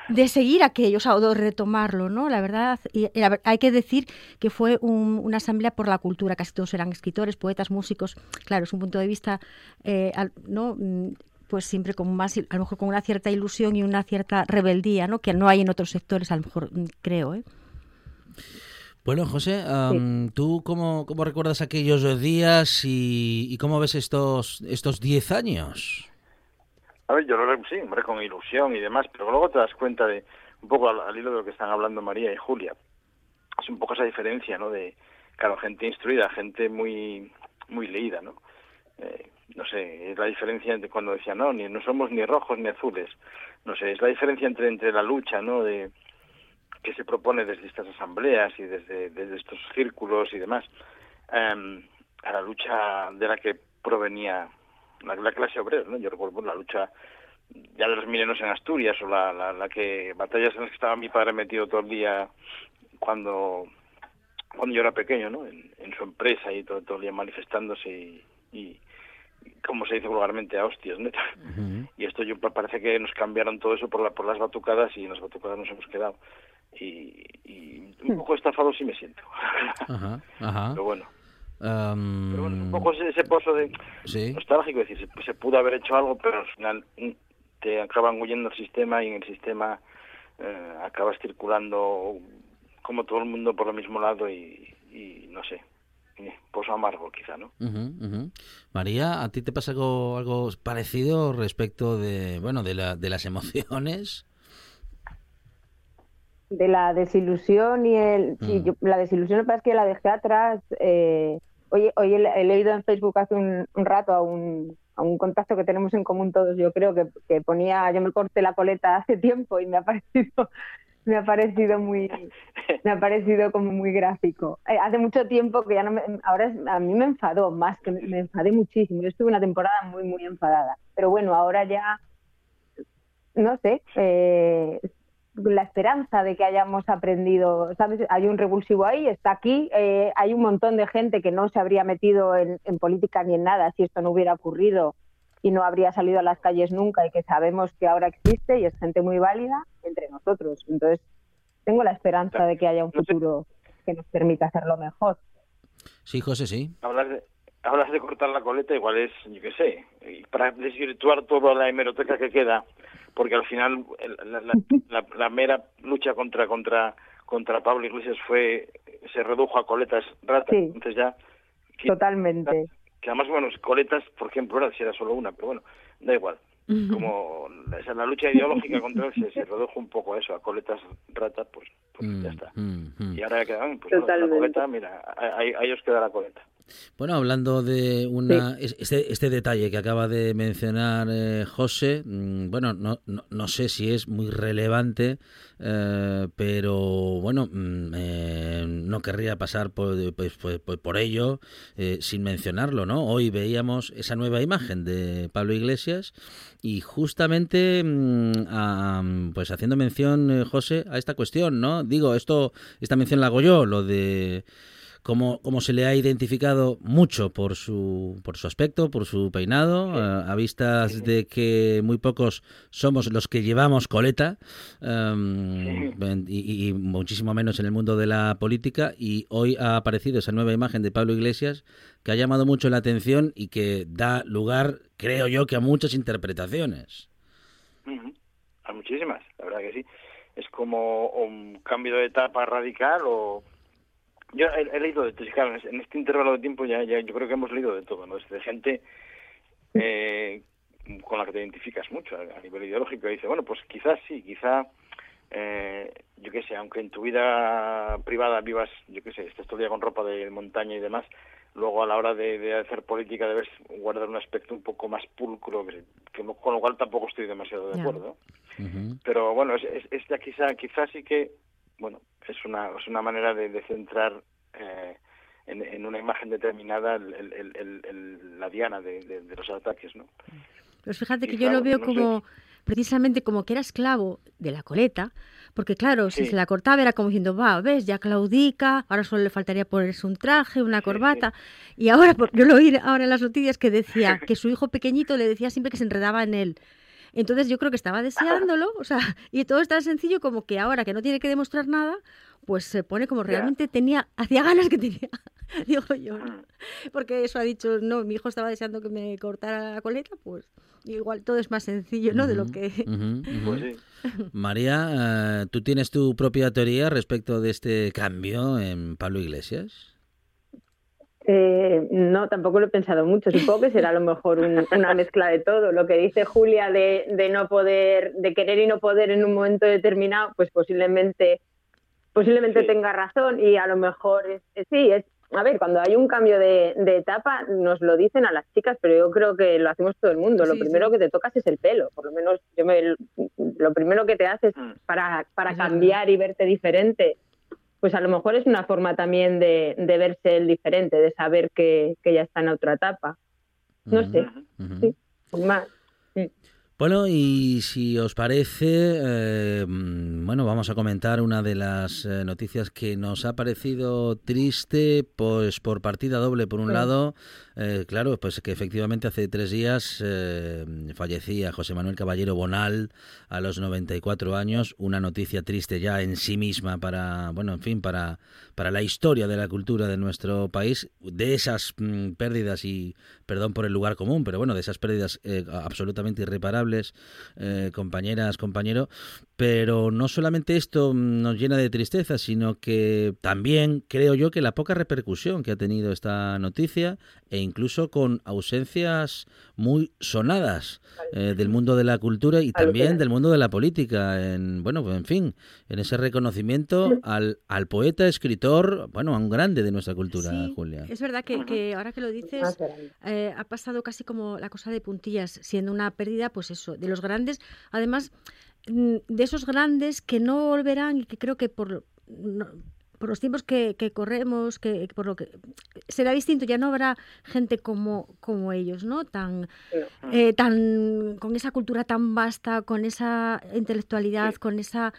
de seguir aquellos o de retomarlo, ¿no? La verdad, y, hay que decir que fue una asamblea por la cultura, casi todos eran escritores, poetas, músicos, claro, es un punto de vista, eh, ¿no? Mm, pues siempre con más, a lo mejor con una cierta ilusión y una cierta rebeldía, ¿no? Que no hay en otros sectores, a lo mejor mm, creo, ¿eh? Bueno, José, ¿tú cómo, cómo, recuerdas aquellos días y, y cómo ves estos estos 10 años? A ver, yo lo sí, hombre, con ilusión y demás, pero luego te das cuenta de, un poco al, hilo de lo que están hablando María y Julia, es un poco esa diferencia, ¿no? De, claro, gente instruida, gente muy, muy leída, ¿no? Eh, no sé, es la diferencia entre cuando decían, no, ni, no somos ni rojos ni azules, no sé, es la diferencia entre, entre la lucha, ¿no? De, que se propone desde estas asambleas y desde, desde estos círculos y demás, em, a la lucha de la que provenía la, clase obrera, ¿no? Yo recuerdo la lucha ya de los milenos en Asturias o la, la, que batallas en las que estaba mi padre metido todo el día cuando cuando yo era pequeño, ¿no? En, su empresa y todo, todo el día manifestándose y, y, como se dice vulgarmente, a hostias, ¿no? Y esto yo parece que nos cambiaron todo eso por, la, por las batucadas y en las batucadas nos hemos quedado. Y, y un poco estafado sí me siento. Ajá, ajá. Pero bueno. Pero bueno, un poco ese, pozo de nostálgico, es decir, se, pudo haber hecho algo, pero al final mm, te acaban huyendo el sistema y en el sistema eh, acabas circulando como todo el mundo por el mismo lado y, no sé, pozo amargo quizá, ¿no? María, ¿a ti te pasa algo, algo parecido respecto de, bueno, de, la, de las emociones? de la desilusión y el... Sí, Mm. yo- la desilusión me parece que la dejé atrás. Eh, hoy hoy he, leído en Facebook hace un, un rato a un, a un contacto que tenemos en común todos, yo creo, que, ponía, yo me corté la coleta hace tiempo y me ha parecido... Me ha parecido muy, me ha parecido como muy gráfico. Eh, hace mucho tiempo que ya no me, ahora a mí me enfadó más, que me enfadé muchísimo. Yo estuve una temporada muy, muy enfadada. Pero bueno, ahora ya, no sé, eh, la esperanza de que hayamos aprendido, ¿sabes? Hay un revulsivo ahí, está aquí, eh, hay un montón de gente que no se habría metido en, en política ni en nada si esto no hubiera ocurrido y no habría salido a las calles nunca y que sabemos que ahora existe y es gente muy válida entre nosotros. Entonces, tengo la esperanza de que haya un futuro que nos permita hacerlo mejor. Sí, José, sí. Hablas de, hablas de cortar la coleta, igual es, yo qué sé, y para desvirtuar toda la hemeroteca que queda, porque al final el- la, la- la- la mera lucha contra contra contra Pablo Iglesias fue se redujo a coletas ratas, Sí. entonces ya Totalmente. que además bueno coletas por ejemplo era si era solo una, pero bueno da igual. Como la, lucha ideológica contra él se, se redujo un poco a eso, a coletas ratas, pues, pues ya está. Mm, Y ahora ya quedan, pues la coleta, mira, ahí, ahí os queda la coleta. Bueno, hablando de una es- este, este detalle que acaba de mencionar eh, José, mm, bueno, no, no, no sé si es muy relevante, eh, pero bueno, mm, eh, no querría pasar por, pues, pues, pues por ello eh, sin mencionarlo, ¿no? Hoy veíamos esa nueva imagen de Pablo Iglesias y justamente mm, a- pues haciendo mención, eh, José, a esta cuestión, ¿no? Digo, esto esta mención la hago yo, lo de como, como se le ha identificado mucho por su, por su aspecto, por su peinado, eh, a vistas de que muy pocos somos los que llevamos coleta, en- y, y muchísimo menos en el mundo de la política, y hoy ha aparecido esa nueva imagen de Pablo Iglesias que ha llamado mucho la atención y que da lugar, creo yo, que a muchas interpretaciones. Hay muchísimas, la verdad que sí. Es como un cambio de etapa radical o... Yo he, he leído de todo, y claro, en este intervalo de tiempo ya, ya yo creo que hemos leído de todo, ¿no? Desde gente eh, con la que te identificas mucho a, a nivel ideológico y dice, bueno, pues quizás sí, quizá, eh, yo qué sé, aunque en tu vida privada vivas, yo qué sé, estés todo el día con ropa de montaña y demás, luego a la hora de, de hacer política debes guardar un aspecto un poco más pulcro, que, que con lo cual tampoco estoy demasiado de acuerdo. Pero bueno, es, es, es ya quizá, quizá sí que, bueno, es una, es una manera de, de centrar eh, en, en una imagen determinada el, la diana de, de- de los ataques, ¿no? Pues fíjate que Y yo claro, lo veo no sé. como precisamente como que era esclavo de la coleta, porque claro, si se la cortaba era como diciendo, va, ves, ya claudica, ahora solo le faltaría ponerse un traje, una corbata. Y ahora, por- yo lo oí ahora en las noticias que decía que su hijo pequeñito le decía siempre que se enredaba en él. Entonces yo creo que estaba deseándolo, o sea, y todo es tan sencillo como que ahora que no tiene que demostrar nada, pues se pone como realmente tenía, hacía ganas que tenía, digo yo, ¿no? porque eso ha dicho, no, mi hijo estaba deseando que me cortara la coleta, pues igual todo es más sencillo, ¿no? De lo que... Ujú. Pues sí. María, eh, ¿tú tienes tu propia teoría respecto de este cambio en Pablo Iglesias? Eh, no, tampoco lo he pensado mucho. Supongo que será a lo mejor un- una mezcla de todo. Lo que dice Julia de, de no poder, de querer y no poder en un momento determinado, pues posiblemente, posiblemente tenga razón y a lo mejor es, es- sí, es, a ver, cuando hay un cambio de, de etapa nos lo dicen a las chicas, pero yo creo que lo hacemos todo el mundo. Lo primero sí. que te tocas es el pelo, por lo menos yo me, lo primero que te haces para, para cambiar y verte diferente pues a lo mejor es una forma también de, de verse el diferente, de saber que, que ya está en otra etapa. No sé, sí, más. sí. Bueno, y si os parece, eh, mm, bueno, vamos a comentar una de las eh, noticias que nos ha parecido triste, pues por partida doble. Por un Sí. lado, eh, claro, pues que efectivamente hace tres días eh, fallecía José Manuel Caballero Bonal a los 94 años. Una noticia triste ya en sí misma para, bueno, en fin, para, para la historia de la cultura de nuestro país. De esas mm, pérdidas y, perdón por el lugar común, pero bueno, de esas pérdidas eh, absolutamente irreparables, compañeras, compañero. Pero no solamente esto nos llena de tristeza, sino que también creo yo que la poca repercusión que ha tenido esta noticia e incluso con ausencias muy sonadas eh, del mundo de la cultura y también del mundo de la política, en bueno, pues en fin, en ese reconocimiento al, al poeta, escritor, bueno, a un grande de nuestra cultura, Julia. Es verdad que, que ahora que lo dices, eh, ha pasado casi como la cosa de puntillas, siendo una pérdida, pues eso, de los grandes. Además, mm, de esos grandes que no volverán y que creo que por, no- por los tiempos que, que corremos, que por lo que será distinto, ya no habrá gente como, como ellos, ¿no? Tan, eh, tan con esa cultura tan vasta, con esa intelectualidad, con esa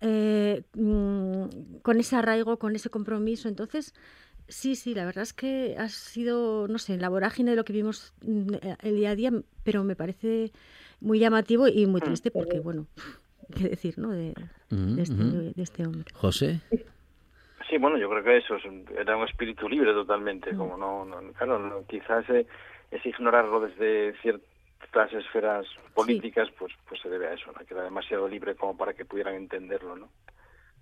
eh, mm, con ese arraigo, con ese compromiso. Entonces, sí, sí, la verdad es que ha sido, no sé, la vorágine de lo que vimos mm, el día a día, pero me parece muy llamativo y muy triste porque, bueno, qué decir, ¿no? De, de este, ujú. de este hombre. José. Sí, bueno, yo creo que eso es un- era un espíritu libre totalmente, como no, no claro, no, quizás eh, es ignorarlo desde ciertas esferas políticas, pues pues se debe a eso, ¿no? que era demasiado libre como para que pudieran entenderlo, ¿no?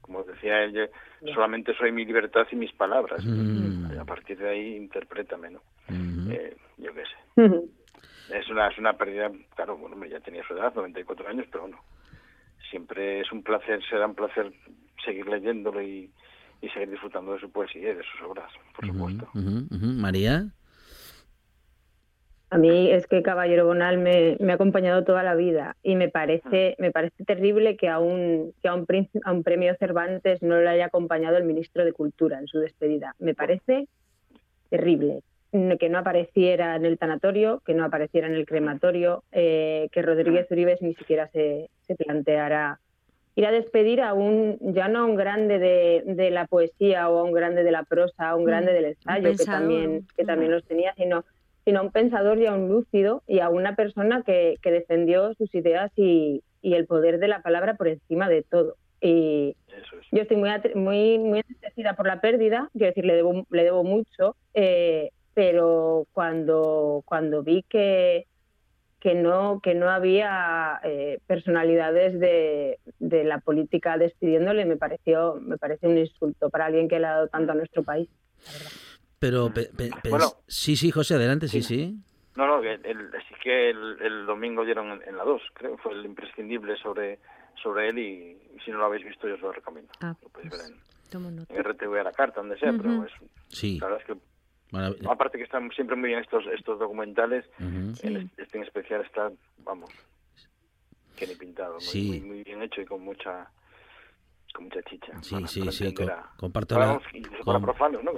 Como decía él, yo solamente soy mi libertad y mis palabras, pues, a partir de ahí interprétame, ¿no? Eh, yo qué sé. Es una, es una pérdida, claro, bueno, hombre, ya tenía su edad, 94 años, pero bueno, siempre es un placer, será un placer seguir leyéndolo y, y seguir disfrutando de su poesía y de sus obras, por supuesto. María. A mí es que Caballero Bonal me, me ha acompañado toda la vida y me parece, me parece terrible que a un, que a un, a un premio Cervantes no le haya acompañado el ministro de Cultura en su despedida. Me parece terrible que no apareciera en el tanatorio, que no apareciera en el crematorio, eh, que Rodríguez Uribes ni siquiera se, se planteara ir a despedir a un, ya no a un grande de, de la poesía o a un grande de la prosa, a un Mm, grande del ensayo, que también, que también los tenía, sino, sino a un pensador y a un lúcido y a una persona que, que defendió sus ideas y, y el poder de la palabra por encima de todo. Y yo estoy muy, muy, muy entristecida por la pérdida, quiero decir, le debo, le debo mucho, eh, pero cuando, cuando vi que, que no que no había eh, personalidades de, de la política despidiéndole me pareció me parece un insulto para alguien que le ha dado tanto a nuestro país Pero, pe- pe- pe- Bueno. sí, sí, José, adelante, sí, sí. No, no, el, el- sí que el, el domingo dieron en, en la 2, creo, fue el imprescindible sobre sobre él y, y si no lo habéis visto yo os lo recomiendo. Ah, Lo podéis ver en, nota. en RTV a la carta, donde sea, pero es, Sí. la verdad es que Aparte que están siempre muy bien estos estos documentales, en este, este en especial está, vamos, que ni pintado, muy, Sí. muy, muy bien hecho y con mucha con mucha chicha. Sí, para- sí, para sí, a- comparto para la,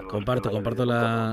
comparto, comparto la,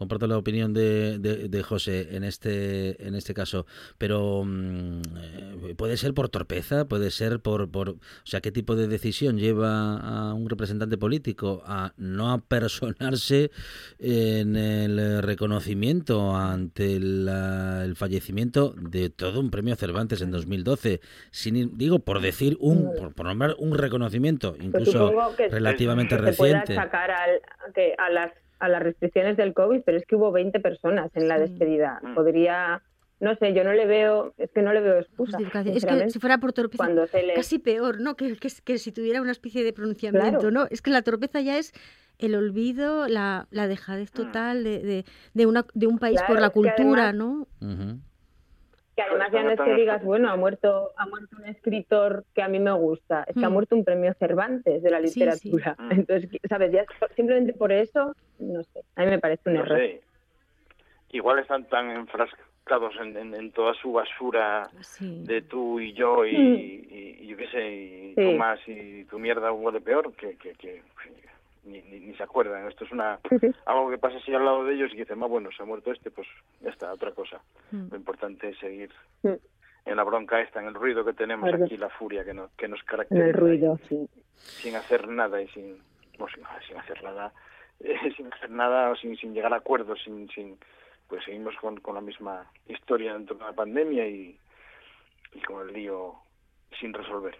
comparto la opinión de, de, de José en este, en este caso, pero mm, eh, puede ser por torpeza, puede ser por, por, o sea, qué tipo de decisión lleva a un representante político a no apersonarse en el reconocimiento ante la- el fallecimiento de todo un premio Cervantes en 2012, sin ir- digo por decir un, por, por nombrar un reconocimiento, Pues incluso relativamente pueda reciente. achacar al- que a las a las restricciones del COVID, pero es que hubo 20 personas en la despedida. Podría, no sé, yo no le veo, es que no le veo excusa. Justificación. Es que si fuera por torpeza, Cuando se le- casi peor, ¿no? Que, que, que si tuviera una especie de pronunciamiento, Claro. ¿no? Es que la torpeza ya es el olvido, la, la dejadez total de, de, de, una, de un país Mm. Claro, por la cultura, además- ¿no? Que además ya no es que digas, bueno, ha muerto, ha muerto un escritor que a mí me gusta, es que ha Mm. muerto un premio Cervantes de la Sí, sí. literatura. Entonces, ¿sabes? Ya simplemente por eso, no sé, a mí me parece un no error. sé. Igual están tan enfrascados en, en, en toda su basura de tú y yo y, Mm. y- y yo qué sé, y Sí. tú más y tu mierda huele peor, que, que, que ni, ni, ni se acuerdan. Esto es una algo que pasa así al lado de ellos y dicen, ah, bueno, se ha muerto este, pues ya está, otra cosa. Mm. Lo importante es seguir en la bronca esta, en el ruido que tenemos aquí, la furia que nos, que nos En caracteriza. el ruido, sí. sin hacer nada y sin no sin, sin hacer nada eh, sin hacer nada o sin, sin llegar a acuerdos sin sin pues seguimos con, con la misma historia dentro de la pandemia y, y con el lío sin resolver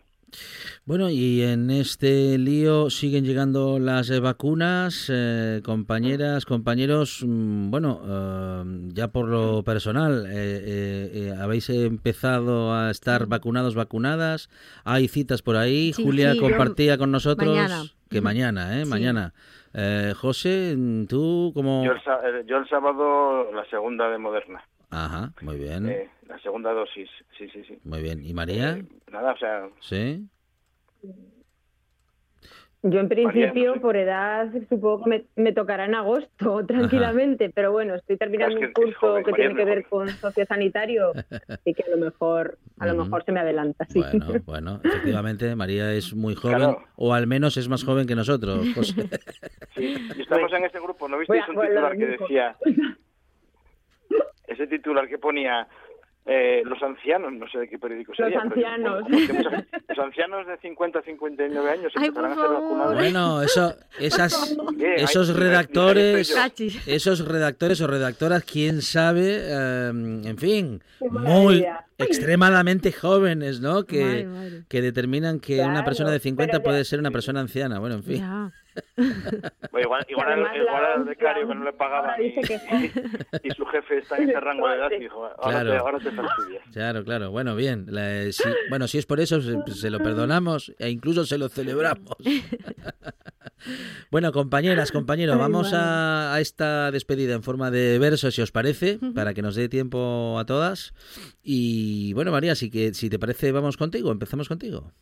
Bueno, y en este lío siguen llegando las eh, vacunas, eh, compañeras, compañeros. mm, Bueno, eh, ya por lo personal, eh, eh, eh, ¿habéis empezado a estar vacunados, vacunadas? ¿Hay citas por ahí? Sí, Julia sí, compartía con nosotros mañana. que mañana, ¿eh? Sí. Mañana. Eh, José, ¿tú cómo...? Yo el, sa- yo el sábado la segunda de Moderna, Ajá, muy bien, eh, la segunda dosis, sí, sí, sí. muy bien. ¿Y María? Nada, o sea, ¿Sí? Yo en principio María, no por edad supongo que me, me tocará en agosto tranquilamente, pero bueno, estoy terminando Es que un curso es joven, que María tiene que ver con sociosanitario, así que a lo mejor a lo mejor se me adelanta, sí. Bueno, bueno, efectivamente, María es muy joven, Claro. o al menos es más joven que nosotros, José. sí, y estamos en ese grupo, ¿no visteis un titular que decía, ese titular que ponía eh, los ancianos, no sé de qué periódico Los sería. pero- ancianos. bueno, los ancianos de 50 a 59 años Ay, empezarán a ser vacunados. Bueno, eso, esas, esos redactores, esos redactores o redactoras, quién sabe, eh, en fin, muy extremadamente jóvenes, ¿no? Que, que determinan que una persona de 50 pero ya- puede ser una persona anciana. Bueno, en fin. Ya. Bueno, igual, igual, al- además igual la- al becario que no le ahora y, dice que- y su jefe está en ese rango de edad y dijo, ahora, Claro. te, ahora te fastidias. Claro, claro. Bueno, bien. la- si- bueno, si es por eso, se, se lo perdonamos e incluso se lo celebramos. bueno, compañeras, compañeros, vamos a, a esta despedida en forma de verso, si os parece, para que nos dé tiempo a todas. Y bueno, María, si, que, si te parece, vamos contigo, empezamos contigo.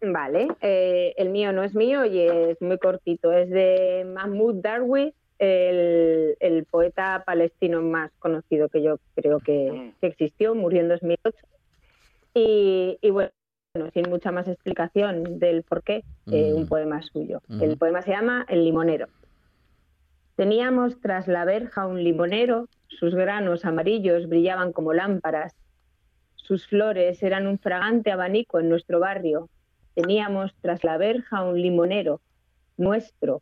Vale, eh, el mío no es mío y es muy cortito. Es de Mahmoud Darwish, el, el poeta palestino más conocido que yo creo que, Mm. que existió, murió en 2008. Y, y bueno, sin mucha más explicación del por qué, eh, Mm. un poema suyo. Ujú. El poema se llama El limonero. Teníamos tras la verja un limonero, sus granos amarillos brillaban como lámparas, sus flores eran un fragante abanico en nuestro barrio. Teníamos tras la verja un limonero, nuestro,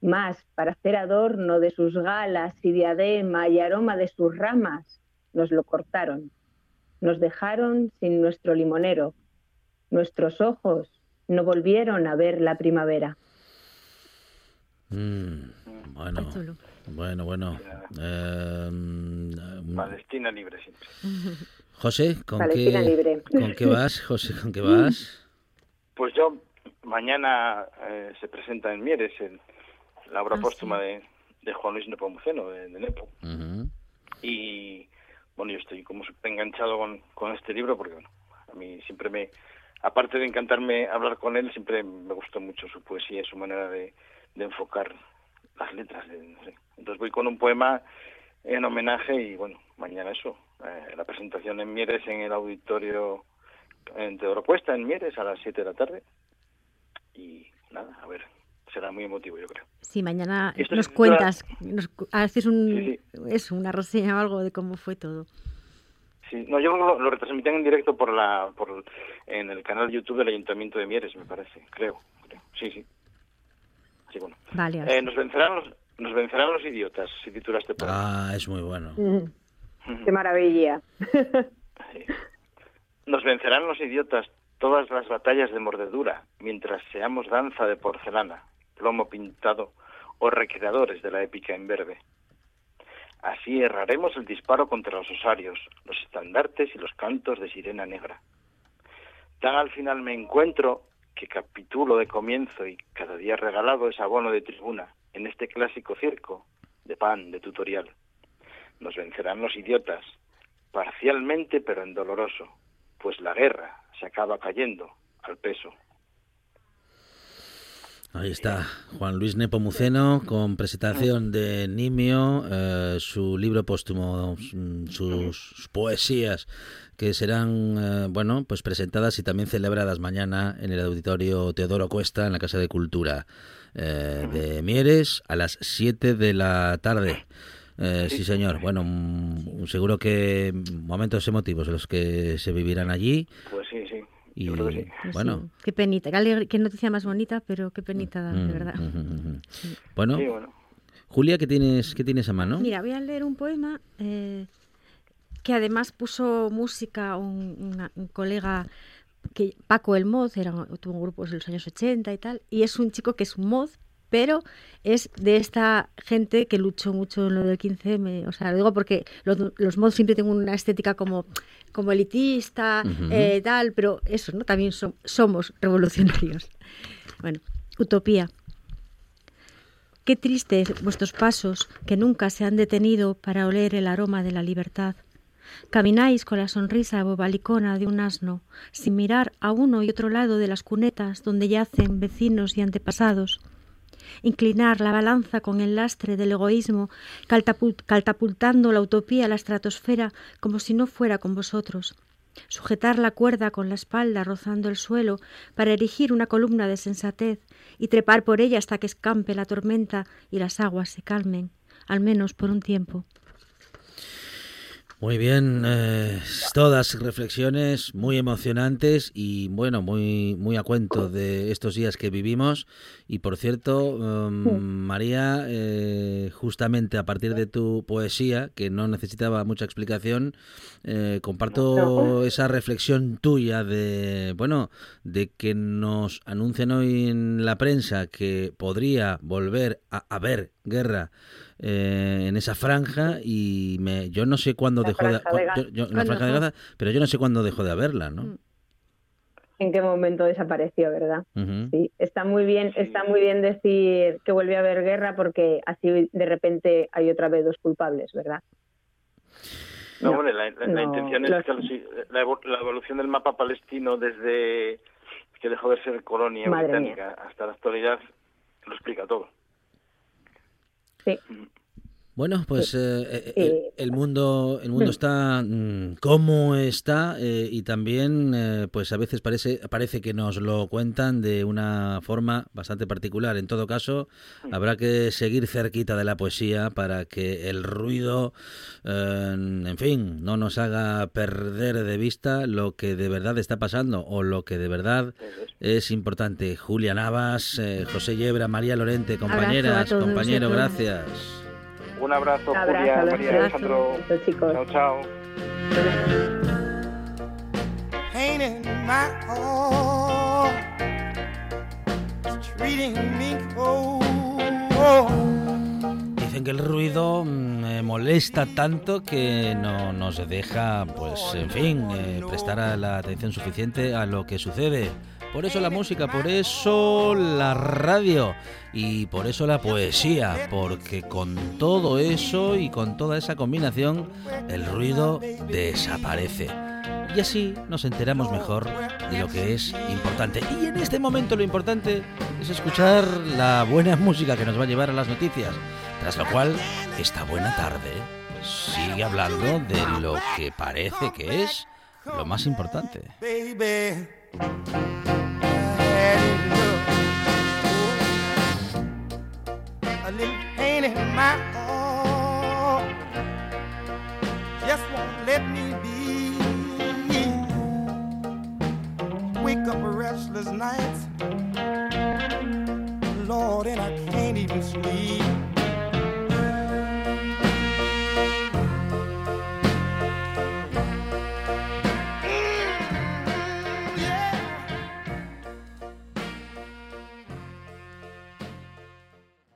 más para hacer adorno de sus galas y diadema y aroma de sus ramas. Nos lo cortaron, nos dejaron sin nuestro limonero. Nuestros ojos no volvieron a ver la primavera. Mm, bueno, bueno, bueno. Eh, mm, Palestina libre siempre. José, ¿con Palestina qué, libre. ¿con qué vas? José, ¿con qué vas? Pues yo, mañana eh, se presenta en Mieres el- la obra Ah, póstuma de, de Juan Luis Nepomuceno, de, de Nepo. Y bueno, yo estoy como enganchado con, con este libro porque bueno, a mí siempre me, aparte de encantarme hablar con él, siempre me gustó mucho su poesía y su manera de, de enfocar las letras. de- no sé. Entonces voy con un poema en homenaje y bueno, mañana eso, eh, la presentación en Mieres en el auditorio en Teodoro Cuesta, en Mieres, a las 7 de la tarde. Y nada, a ver, será muy emotivo yo creo. Sí, mañana Esto nos cuentas, nos cu- haces un, Sí, eso, una reseña o algo de cómo fue todo. Sí, no, yo lo, lo retransmitían en directo por la, por, en el canal de YouTube del Ayuntamiento de Mieres, me parece, creo, creo. Sí, sí. Sí, bueno. Vale, Eh, nos vencerán los, nos vencerán los idiotas, si titula este poema. Ah, es muy bueno. Mm, Qué maravilla. Sí. Nos vencerán los idiotas todas las batallas de mordedura, mientras seamos danza de porcelana, plomo pintado o recreadores de la épica en verde. Así erraremos el disparo contra los osarios, los estandartes y los cantos de sirena negra. Tan al final me encuentro que capitulo de comienzo y cada día regalado es abono de tribuna en este clásico circo de pan de tutorial. Nos vencerán los idiotas, parcialmente pero en doloroso, pues la guerra se acaba cayendo al peso. Ahí está, Juan Luis Nepomuceno con presentación de Nimio, eh, su libro póstumo, mm, sus poesías que serán, eh, bueno, pues presentadas y también celebradas mañana en el auditorio Teodoro Cuesta en la Casa de Cultura eh, de Mieres a las 7 de la tarde. Eh, sí, señor. Bueno, mm, seguro que momentos emotivos los que se vivirán allí. Pues sí, sí. Y Yo creo que sí. Pues bueno, sí, qué penita, qué, alegre- qué noticia más bonita, pero qué penita da, de mm, verdad. mm, mm, mm. bueno, Sí, bueno. Julia, ¿qué tienes, qué tienes a mano? Mira, voy a leer un poema eh, que además puso música un, una- un colega que Paco el era, tuvo un grupo en los años 80 y tal, y es un chico que es un mod, pero es de esta gente que luchó mucho en lo del 15M. O sea, lo digo porque los, los mods siempre tienen una estética como, como elitista, eh, tal, pero eso, ¿no? También som- somos revolucionarios. Bueno, utopía. Qué tristes vuestros pasos que nunca se han detenido para oler el aroma de la libertad. Camináis con la sonrisa bobalicona de un asno, sin mirar a uno y otro lado de las cunetas donde yacen vecinos y antepasados. Inclinar la balanza con el lastre del egoísmo, catapultando la utopía a la estratosfera como si no fuera con vosotros. Sujetar la cuerda con la espalda rozando el suelo para erigir una columna de sensatez y trepar por ella hasta que escampe la tormenta y las aguas se calmen, al menos por un tiempo. Muy bien, eh, todas reflexiones muy emocionantes y bueno, muy muy a cuento de estos días que vivimos. Y por cierto, um, María, eh, justamente a partir de tu poesía, que no necesitaba mucha explicación, eh, comparto esa reflexión tuya de bueno, de que nos anuncian hoy en la prensa que podría volver a haber guerra eh, en esa franja y me, yo no sé cuándo La dejó de, franja de cu- yo- Gaza. yo- en la ¿Cuándo franja de fue? Gaza, pero yo no sé cuándo dejó de haberla, ¿no? en qué momento desapareció, ¿verdad? Sí, está muy bien, está muy bien decir que vuelve a haber guerra porque así de repente hay otra vez dos culpables, ¿verdad? No, la, la- la no, intención es los- que la, evo- la evolución del mapa palestino desde que dejó de ser colonia Madre británica hasta la actualidad lo explica todo. Sí. Bueno, pues eh, eh, Eh, el, el mundo, el mundo está mm, como está eh, y también, eh, pues a veces parece, parece que nos lo cuentan de una forma bastante particular. En todo caso, habrá que seguir cerquita de la poesía para que el ruido, eh, en fin, no nos haga perder de vista lo que de verdad está pasando o lo que de verdad es importante. Julia Navas, eh, José Yebra, María Lorente, compañeras, compañero, gracias. Un abrazo, Un abrazo, Julia, los María, abrazos, Alejandro. chicos. Chao, chao. pain in my heart treating me cold. Dicen que el ruido mm, eh, molesta tanto que no nos deja, pues, en fin, eh, prestar a la atención suficiente a lo que sucede. Por eso la música, por eso la radio y por eso la poesía, porque con todo eso y con toda esa combinación, el ruido desaparece. Y así nos enteramos mejor de lo que es importante. Y en este momento lo importante es escuchar la buena música que nos va a llevar a las noticias. Tras lo cual, esta buena tarde sigue hablando de lo que parece que es lo más importante. Baby. Had enough. A little pain in my heart just won't let me be. Wake up restless nights, Lord, and I can't even sleep.